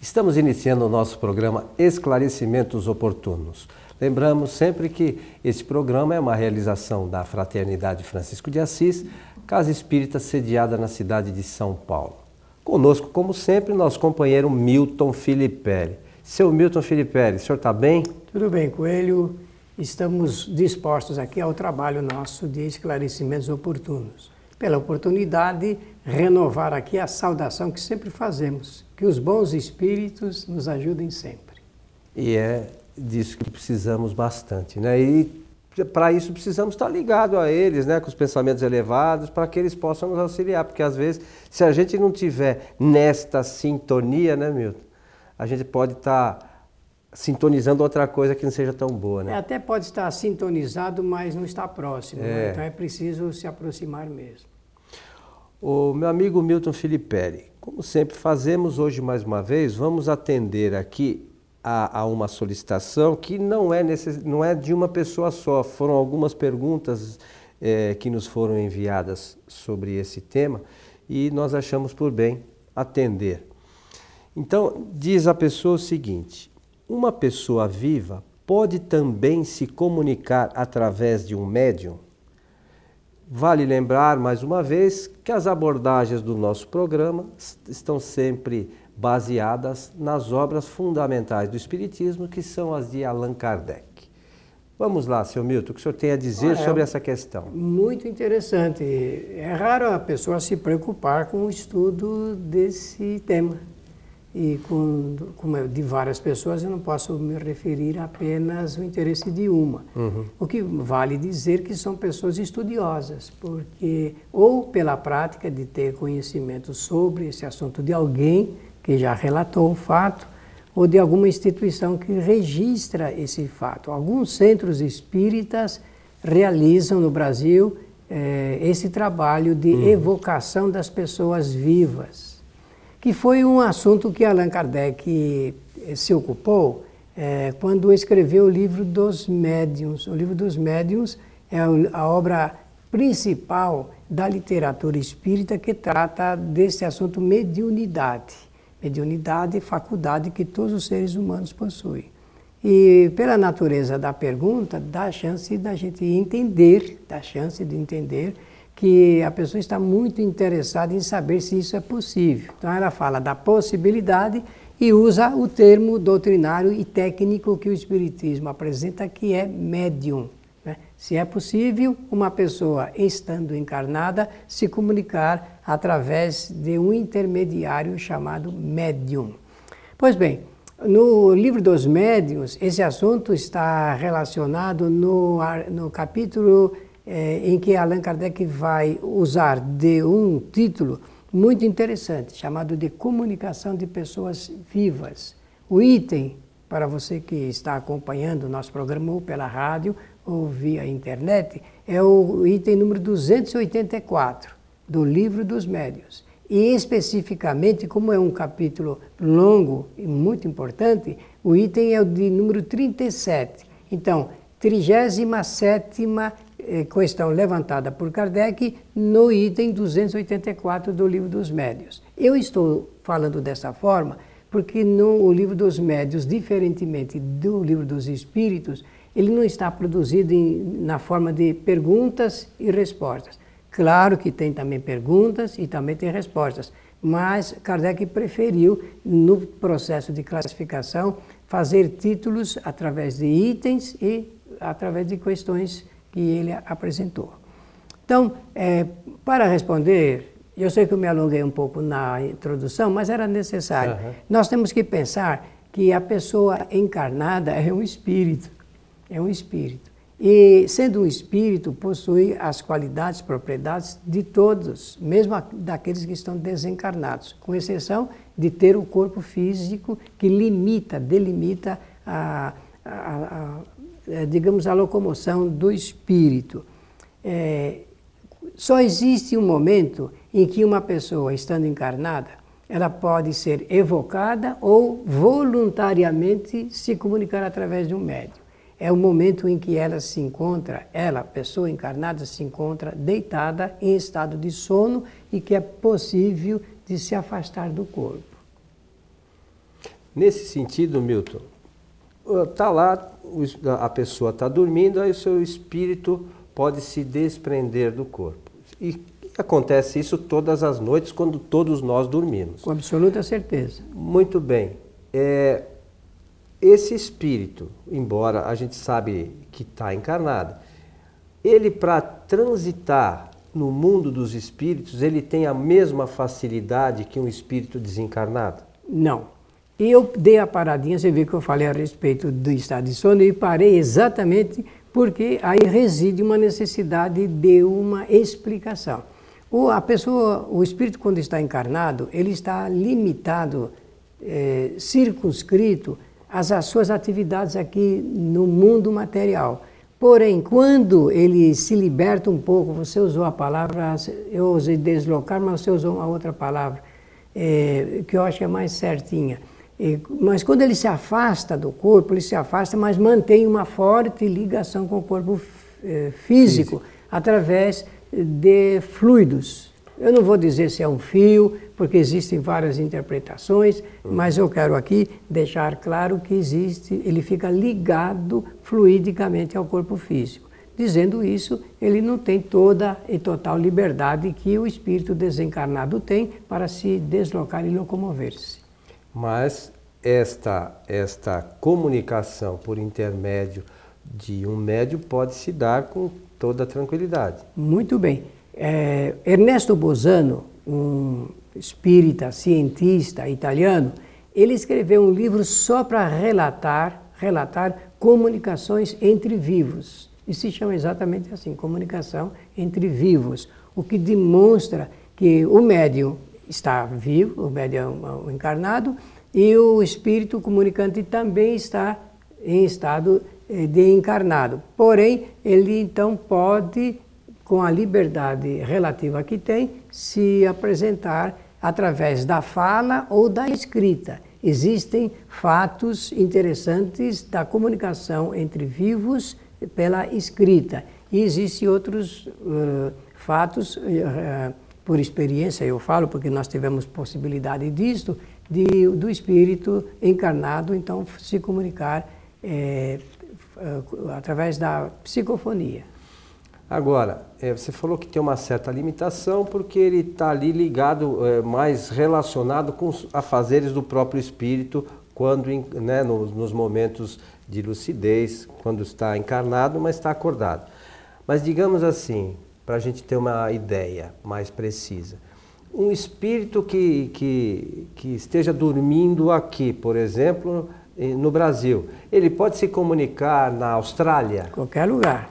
Estamos iniciando o nosso programa Esclarecimentos Oportunos. Lembramos sempre que esse programa é uma realização da Fraternidade Francisco de Assis, Casa Espírita sediada na cidade de São Paulo. Conosco, como sempre, nosso companheiro Milton Filipelli. Seu Milton Filipelli, o senhor está bem? Tudo bem, Coelho. Estamos dispostos aqui ao trabalho nosso de esclarecimentos oportunos. Pela oportunidade, renovar aqui a saudação que sempre fazemos que os bons espíritos nos ajudem sempre. E é disso que precisamos bastante, né? E para isso precisamos estar ligados a eles, né, com os pensamentos elevados, para que eles possam nos auxiliar, porque às vezes, se a gente não tiver nesta sintonia, né, Milton, a gente pode estar sintonizando outra coisa que não seja tão boa, né? É, até pode estar sintonizado, mas não está próximo, né? é. né? então é preciso se aproximar mesmo. O meu amigo Milton Filipelli, como sempre fazemos hoje mais uma vez, vamos atender aqui a, a uma solicitação que não é, necess, não é de uma pessoa só. Foram algumas perguntas é, que nos foram enviadas sobre esse tema e nós achamos por bem atender. Então, diz a pessoa o seguinte: uma pessoa viva pode também se comunicar através de um médium? Vale lembrar mais uma vez que as abordagens do nosso programa estão sempre baseadas nas obras fundamentais do Espiritismo, que são as de Allan Kardec. Vamos lá, seu Milton, o que o senhor tem a dizer ah, é sobre essa questão? Muito interessante. É raro a pessoa se preocupar com o estudo desse tema e com, como de várias pessoas eu não posso me referir apenas ao interesse de uma. Uhum. O que vale dizer que são pessoas estudiosas, porque ou pela prática de ter conhecimento sobre esse assunto de alguém que já relatou o fato, ou de alguma instituição que registra esse fato. Alguns centros espíritas realizam no Brasil eh, esse trabalho de uhum. evocação das pessoas vivas que foi um assunto que Allan Kardec eh, se ocupou é, quando escreveu o livro dos médiuns. O livro dos médiuns é a obra principal da literatura espírita que trata desse assunto mediunidade. Mediunidade, faculdade que todos os seres humanos possuem. E pela natureza da pergunta, dá a chance da gente entender, dá a chance de entender que a pessoa está muito interessada em saber se isso é possível. Então ela fala da possibilidade e usa o termo doutrinário e técnico que o Espiritismo apresenta, que é médium. Né? Se é possível uma pessoa, estando encarnada, se comunicar através de um intermediário chamado médium. Pois bem, no livro dos médiuns, esse assunto está relacionado no, no capítulo é, em que Allan Kardec vai usar de um título muito interessante, chamado de Comunicação de Pessoas Vivas. O item, para você que está acompanhando o nosso programa ou pela rádio ou via internet, é o item número 284 do Livro dos Médios. E especificamente, como é um capítulo longo e muito importante, o item é o de número 37. Então, 37 eh, questão levantada por Kardec no item 284 do Livro dos Médios. Eu estou falando dessa forma porque no Livro dos Médios, diferentemente do Livro dos Espíritos, ele não está produzido em, na forma de perguntas e respostas. Claro que tem também perguntas e também tem respostas, mas Kardec preferiu, no processo de classificação, fazer títulos através de itens e através de questões que ele apresentou. Então, é, para responder, eu sei que eu me alonguei um pouco na introdução, mas era necessário. Uhum. Nós temos que pensar que a pessoa encarnada é um espírito, é um espírito. E sendo um espírito, possui as qualidades, propriedades de todos, mesmo daqueles que estão desencarnados, com exceção de ter o corpo físico que limita, delimita a, a, a digamos, a locomoção do espírito. É, só existe um momento em que uma pessoa, estando encarnada, ela pode ser evocada ou voluntariamente se comunicar através de um médium. É o momento em que ela se encontra, ela, pessoa encarnada, se encontra deitada em estado de sono e que é possível de se afastar do corpo. Nesse sentido, Milton, está lá, a pessoa está dormindo, aí o seu espírito pode se desprender do corpo. E acontece isso todas as noites, quando todos nós dormimos. Com absoluta certeza. Muito bem. É, esse espírito, embora a gente sabe que está encarnado, ele para transitar no mundo dos espíritos, ele tem a mesma facilidade que um espírito desencarnado? Não. E eu dei a paradinha, você viu que eu falei a respeito do estado de sono e parei exatamente porque aí reside uma necessidade de uma explicação. O, a pessoa, o espírito quando está encarnado, ele está limitado, é, circunscrito às, às suas atividades aqui no mundo material. Porém, quando ele se liberta um pouco, você usou a palavra, eu usei deslocar, mas você usou uma outra palavra, é, que eu acho que é mais certinha mas quando ele se afasta do corpo, ele se afasta, mas mantém uma forte ligação com o corpo eh, físico, físico. através de fluidos. Eu não vou dizer se é um fio, porque existem várias interpretações, uhum. mas eu quero aqui deixar claro que existe, ele fica ligado fluidicamente ao corpo físico. Dizendo isso, ele não tem toda e total liberdade que o espírito desencarnado tem para se deslocar e locomover-se. Mas esta, esta comunicação por intermédio de um médio pode se dar com toda tranquilidade. Muito bem. É, Ernesto Bosano, um espírita, cientista italiano, ele escreveu um livro só para relatar, relatar comunicações entre vivos. E se chama exatamente assim, comunicação entre vivos, o que demonstra que o médium está vivo, o médium é um encarnado, e o espírito comunicante também está em estado eh, de encarnado. Porém, ele então pode, com a liberdade relativa que tem, se apresentar através da fala ou da escrita. Existem fatos interessantes da comunicação entre vivos pela escrita. E existem outros uh, fatos, uh, por experiência eu falo, porque nós tivemos possibilidade disto, de, do espírito encarnado, então, se comunicar é, através da psicofonia. Agora, é, você falou que tem uma certa limitação porque ele está ali ligado, é, mais relacionado com os afazeres do próprio espírito, quando né, nos, nos momentos de lucidez, quando está encarnado, mas está acordado. Mas digamos assim, para a gente ter uma ideia mais precisa, um espírito que, que, que esteja dormindo aqui, por exemplo, no Brasil, ele pode se comunicar na Austrália? Qualquer lugar,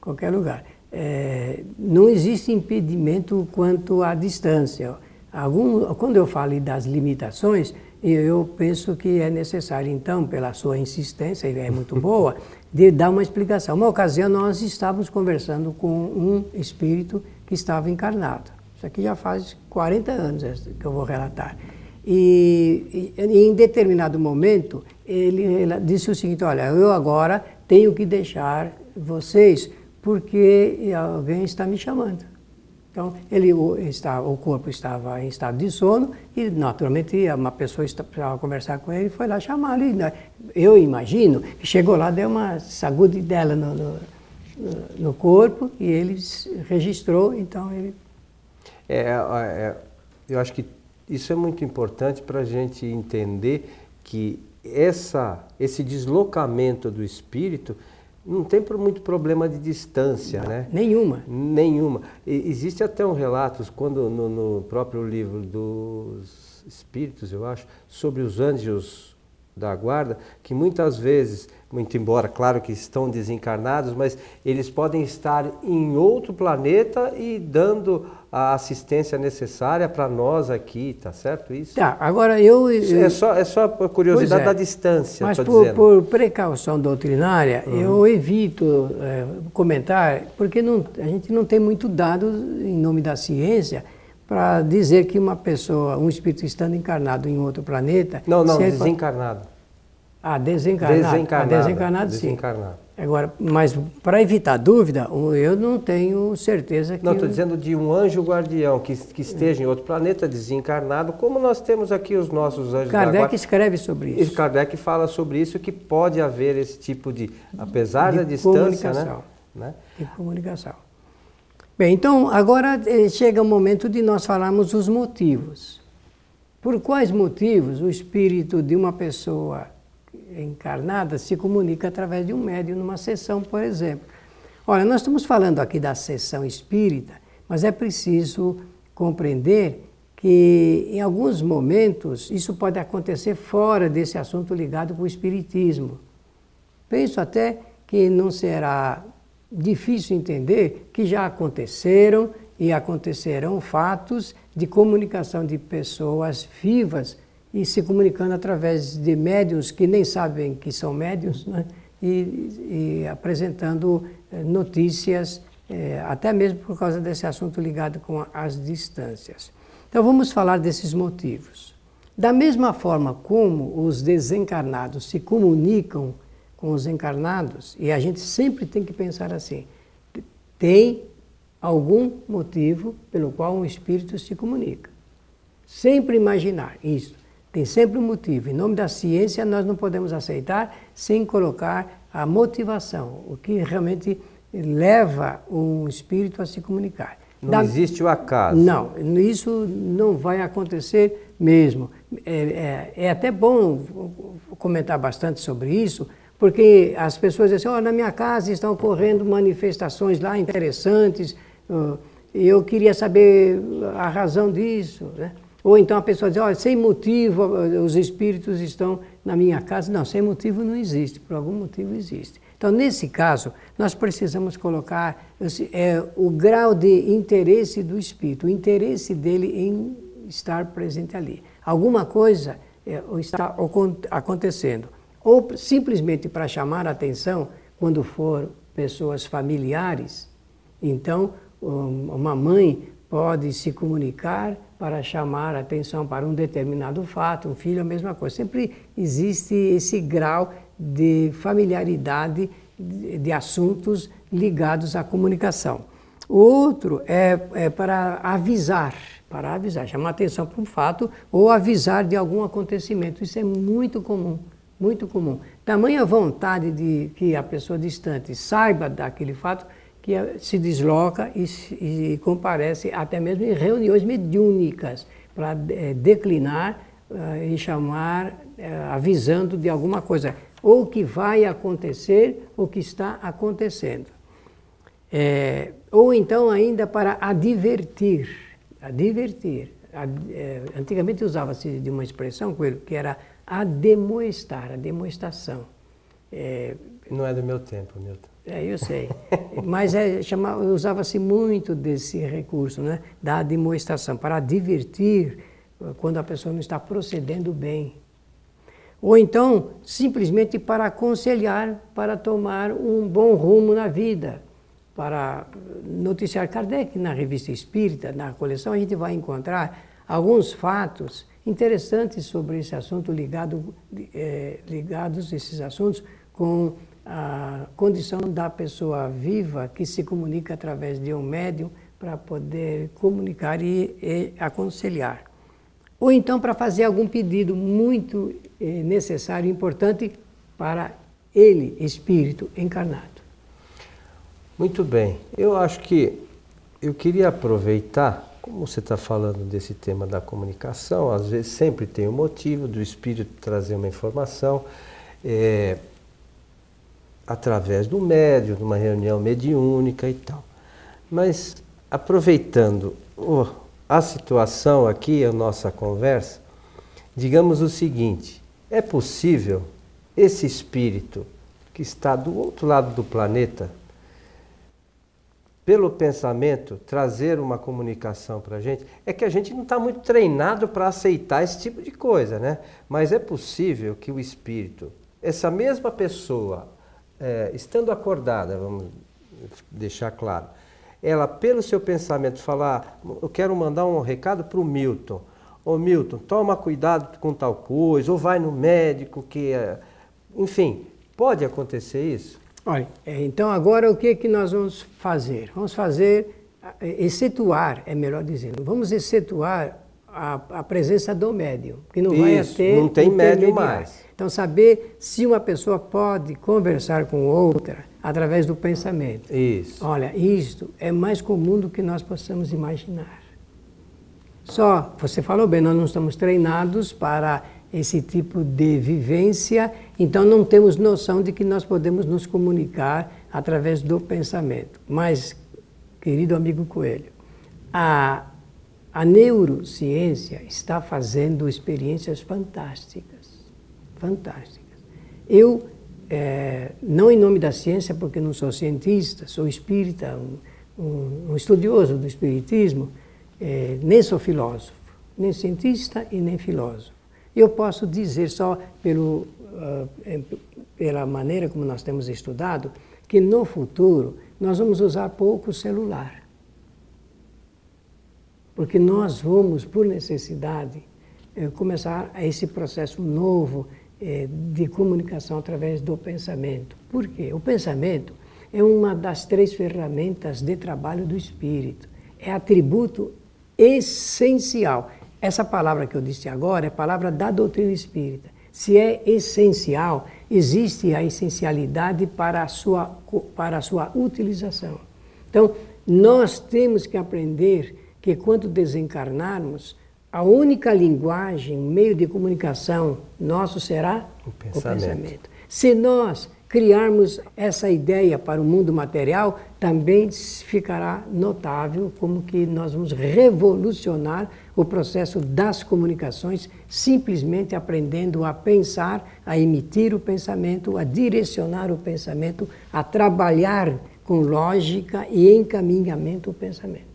qualquer lugar. É, não existe impedimento quanto à distância. Algum, quando eu falo das limitações, eu penso que é necessário, então, pela sua insistência, e é muito boa, de dar uma explicação. Uma ocasião, nós estávamos conversando com um espírito que estava encarnado. Isso aqui já faz 40 anos que eu vou relatar. E, e, em determinado momento, ele, ele, disse o seguinte: Olha, eu agora tenho que deixar vocês porque alguém está me chamando. Então, ele, o, está, o corpo estava em estado de sono e, naturalmente, uma pessoa precisava conversar com ele foi lá chamá-lo. Né, eu imagino que chegou lá, deu uma sacude dela no, no, no corpo e ele registrou, então ele é, é, é, eu acho que isso é muito importante para a gente entender que essa, esse deslocamento do espírito não tem muito problema de distância, né? Nenhuma. Nenhuma. E, existe até um relato, quando no, no, próprio livro dos Espíritos, eu acho, sobre os anjos da guarda, que muitas vezes muito embora, claro que estão desencarnados, mas eles podem estar em outro planeta e dando a assistência necessária para nós aqui, tá certo isso? Tá, agora eu... eu é, só, é só a curiosidade é, da distância, Mas por, por, precaução doutrinária, uhum. eu evito é, comentar, porque não, a gente não tem muito dado em nome da ciência para dizer que uma pessoa, um espírito estando encarnado em outro planeta... Não, não, desencarnado. Ah, desencarnado. Desencarnado. Ah, desencarnado, sim. Desencarnado. Agora, mas para evitar dúvida, eu não tenho certeza que. Não, estou dizendo de um anjo guardião que, que esteja em outro planeta desencarnado, como nós temos aqui os nossos anjos Kardec guardião. escreve sobre isso. E Kardec fala sobre isso, que pode haver esse tipo de, apesar de da distância, né? né? De comunicação. Bem, então agora eh, chega o momento de nós falarmos os motivos. Por quais motivos o espírito de uma pessoa encarnada se comunica através de um médium numa sessão, por exemplo. Olha, nós estamos falando aqui da sessão espírita, mas é preciso compreender que em alguns momentos isso pode acontecer fora desse assunto ligado com o espiritismo. Penso até que não será difícil entender que já aconteceram e acontecerão fatos de comunicação de pessoas vivas e se comunicando através de médios que nem sabem que são médios, né? e, e, apresentando eh, notícias, eh, até mesmo por causa desse assunto ligado com as distâncias. Então vamos falar desses motivos. Da mesma forma como os desencarnados se comunicam com os encarnados, e a gente sempre tem que pensar assim: tem algum motivo pelo qual um espírito se comunica. Sempre imaginar isso. Tem sempre um motivo. Em nome da ciência, nós não podemos aceitar sem colocar a motivação, o que realmente leva um espírito a se comunicar. Não da... existe o acaso. Não, isso não vai acontecer mesmo. É, é, é, até bom comentar bastante sobre isso, porque as pessoas dizem assim, oh, na minha casa estão ocorrendo manifestações lá interessantes, eu queria saber a razão disso. Né? Ou então a pessoa diz, olha, sem motivo os espíritos estão na minha casa. Não, sem motivo não existe, por algum motivo existe. Então, nesse caso, nós precisamos colocar é, o grau de interesse do espírito, o interesse dele em estar presente ali. Alguma coisa é, está acontecendo. Ou simplesmente para chamar a atenção, quando for pessoas familiares, então uma mãe pode se comunicar para chamar atenção para um determinado fato, um filho, a mesma coisa. Sempre existe esse grau de familiaridade de, assuntos ligados à comunicação. Outro é, é para avisar, para avisar, chamar atenção para um fato ou avisar de algum acontecimento. Isso é muito comum, muito comum. Tamanha vontade de que a pessoa distante saiba daquele fato que se desloca e, e comparece até mesmo em reuniões mediúnicas para é, declinar uh, e chamar, uh, avisando de alguma coisa, ou que vai acontecer ou que está acontecendo. É, ou então ainda para advertir, advertir. Ad, é, antigamente usava-se de uma expressão que era ademoestar, a demonstração. É, Não é do meu tempo, Milton. É, eu sei. Mas é, usava-se muito desse recurso, né, da demonstração, para divertir eh, quando a pessoa não está procedendo bem. Ou então, simplesmente para aconselhar, para tomar um bom rumo na vida. Para noticiar Kardec, na revista Espírita, na coleção, a gente vai encontrar alguns fatos interessantes sobre esse assunto, ligado, é, ligados esses assuntos com a condição da pessoa viva que se comunica através de um médium para poder comunicar e, e, aconselhar. Ou então para fazer algum pedido muito eh, necessário e importante para ele, espírito encarnado. Muito bem. Eu acho que eu queria aproveitar, como você está falando desse tema da comunicação, às vezes sempre tem um motivo do espírito trazer uma informação. É, através do médium, numa reunião mediúnica e tal. Mas aproveitando oh, a situação aqui, a nossa conversa, digamos o seguinte: é possível esse espírito que está do outro lado do planeta, pelo pensamento, trazer uma comunicação para a gente? É que a gente não está muito treinado para aceitar esse tipo de coisa, né? Mas é possível que o espírito, essa mesma pessoa, é, estando acordada, vamos deixar claro, ela, pelo seu pensamento, falar: Eu quero mandar um recado para o Milton. Ô Milton, toma cuidado com tal coisa, ou vai no médico, que. É... Enfim, pode acontecer isso? Olha, é, então agora o que, é que nós vamos fazer? Vamos fazer, é, excetuar, é melhor dizendo, vamos excetuar a, a presença do médium, que não Isso, vai ter. Não tem médium mais. Então, saber se uma pessoa pode conversar com outra através do pensamento. Isso. Olha, isto é mais comum do que nós possamos imaginar. Só, você falou bem, nós não estamos treinados para esse tipo de vivência, então não temos noção de que nós podemos nos comunicar através do pensamento. Mas, querido amigo Coelho, a, a neurociência está fazendo experiências fantásticas. Fantásticas. Eu, é, não em nome da ciência, porque não sou cientista, sou espírita, um, um, um estudioso do espiritismo, é, nem sou filósofo, nem cientista e nem filósofo. Eu posso dizer só pelo, uh, pela maneira como nós temos estudado que no futuro nós vamos usar pouco celular. Porque nós vamos, por necessidade, eh, começar esse processo novo eh, de comunicação através do pensamento. Por quê? O pensamento é uma das três ferramentas de trabalho do espírito. É atributo essencial. Essa palavra que eu disse agora é palavra da doutrina espírita. Se é essencial, existe a essencialidade para a sua, para a sua utilização. Então, nós temos que aprender que quando desencarnarmos, a única linguagem, meio de comunicação nosso será o pensamento. O pensamento. Se nós criarmos essa ideia para o mundo material, também ficará notável como que nós vamos revolucionar o processo das comunicações, simplesmente aprendendo a pensar, a emitir o pensamento, a direcionar o pensamento, a trabalhar com lógica e encaminhamento o pensamento.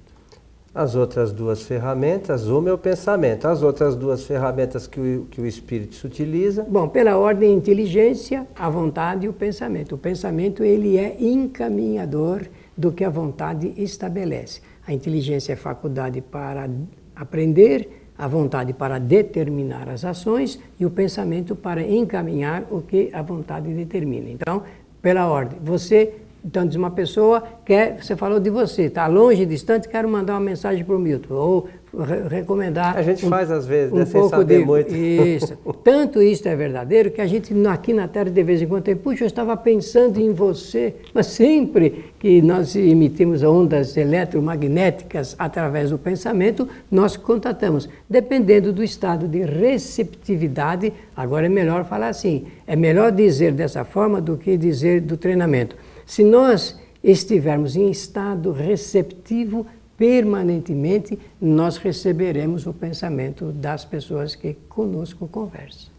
As outras duas ferramentas, uma é o pensamento, as outras duas ferramentas que o, que o espírito se utiliza. Bom, pela ordem inteligência, a vontade e o pensamento. O pensamento ele é encaminhador do que a vontade estabelece. A inteligência é faculdade para aprender, a vontade para determinar as ações e o pensamento para encaminhar o que a vontade determina. Então, pela ordem, você então, diz uma pessoa, quer, você falou de você, está longe, distante, quero mandar uma mensagem para o Milton, ou re recomendar. A gente um, faz às vezes, um né, pouco sem saber de, muito. Isso. Tanto isso é verdadeiro que a gente aqui na Terra de vez em quando tem, puxa, eu estava pensando em você, mas sempre que nós emitimos ondas eletromagnéticas através do pensamento, nós contatamos. Dependendo do estado de receptividade, agora é melhor falar assim, é melhor dizer dessa forma do que dizer do treinamento. Se nós estivermos em estado receptivo permanentemente, nós receberemos o pensamento das pessoas que conosco conversam.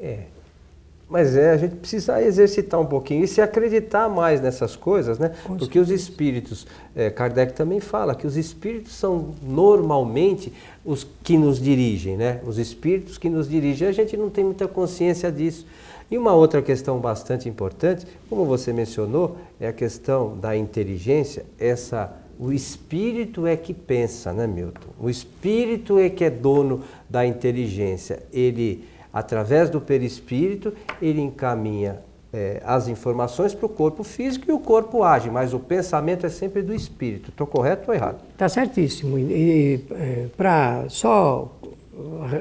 É. Mas é, a gente precisa exercitar um pouquinho e se acreditar mais nessas coisas, né? Com Porque certeza. os espíritos, é, Kardec também fala que os espíritos são normalmente os que nos dirigem, né? Os espíritos que nos dirigem. A gente não tem muita consciência disso. E uma outra questão bastante importante, como você mencionou, é a questão da inteligência, essa o espírito é que pensa, né, Milton? O espírito é que é dono da inteligência. Ele, através do perispírito, ele encaminha é, as informações para o corpo físico e o corpo age, mas o pensamento é sempre do espírito. Estou correto ou errado? Está certíssimo. E, e é, para só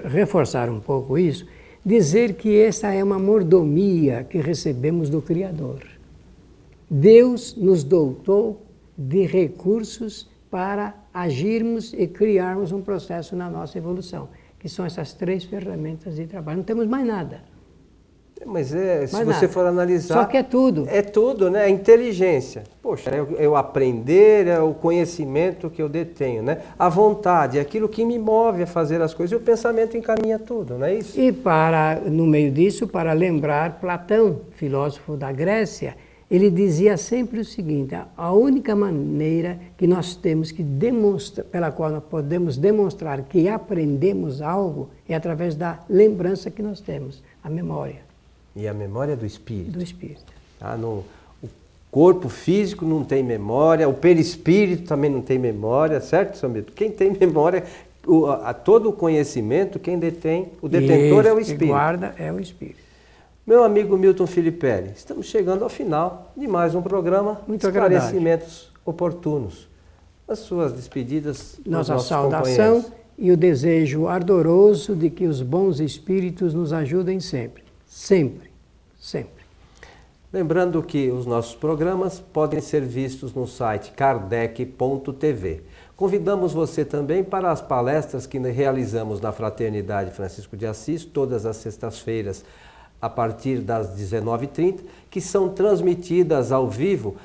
reforçar um pouco isso, dizer que essa é uma mordomia que recebemos do Criador. Deus nos dotou de recursos para agirmos e criarmos um processo na nossa evolução, que são essas três ferramentas de trabalho. Não temos mais nada. Mas é, se Mas você nada. for analisar. Só que é tudo. É tudo, né? A inteligência. Poxa, é o, é aprender, é o conhecimento que eu detenho, né? A vontade, é aquilo que me move a fazer as coisas. E o pensamento encaminha tudo, não é isso? E para, no meio disso, para lembrar Platão, filósofo da Grécia, ele dizia sempre o seguinte: a única maneira que nós temos que demonstrar, pela qual nós podemos demonstrar que aprendemos algo é através da lembrança que nós temos, a memória. E a memória do espírito. Do espírito. Ah, no, o corpo físico não tem memória, o perispírito também não tem memória, certo, Samito? Quem tem memória, o, a, todo o conhecimento, quem detém, o detentor Isso, é o espírito. Quem guarda é o espírito. Meu amigo Milton Filipelli, estamos chegando ao final de mais um programa Muito Esclarecimentos Oportunos. As suas despedidas, nossa saudação e o desejo ardoroso de que os bons espíritos nos ajudem sempre, sempre, sempre. Lembrando que os nossos programas podem ser vistos no site kardec.tv. Convidamos você também para as palestras que realizamos na Fraternidade Francisco de Assis, todas as sextas-feiras, a partir das 19h30, que são transmitidas ao vivo,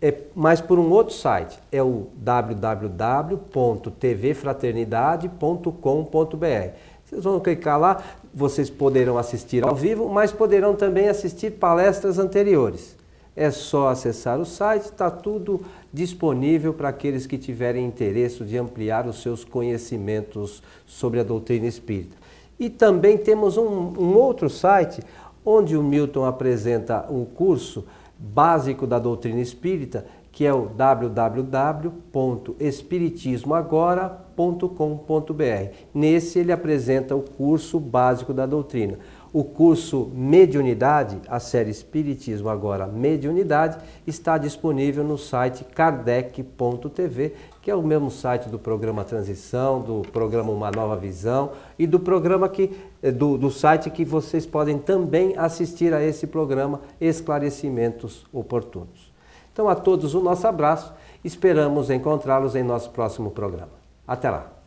é, mas por um outro site, é o www.tvfraternidade.com.br. Vocês vão clicar lá, vocês poderão assistir ao vivo, mas poderão também assistir palestras anteriores. É só acessar o site, está tudo disponível para aqueles que tiverem interesse de ampliar os seus conhecimentos sobre a doutrina espírita. E também temos um, um outro site onde o Milton apresenta um curso básico da doutrina espírita, que é o www.espiritismoagora.com.br. Nesse ele apresenta o curso básico da doutrina. O curso Mediunidade, a série Espiritismo agora Mediunidade, está disponível no site kardec.tv, que é o mesmo site do programa Transição, do programa Uma Nova Visão e do programa que eh, do, do site que vocês podem também assistir a esse programa Esclarecimentos Oportunos. Então a todos o nosso abraço, esperamos encontrá-los em nosso próximo programa. Até lá.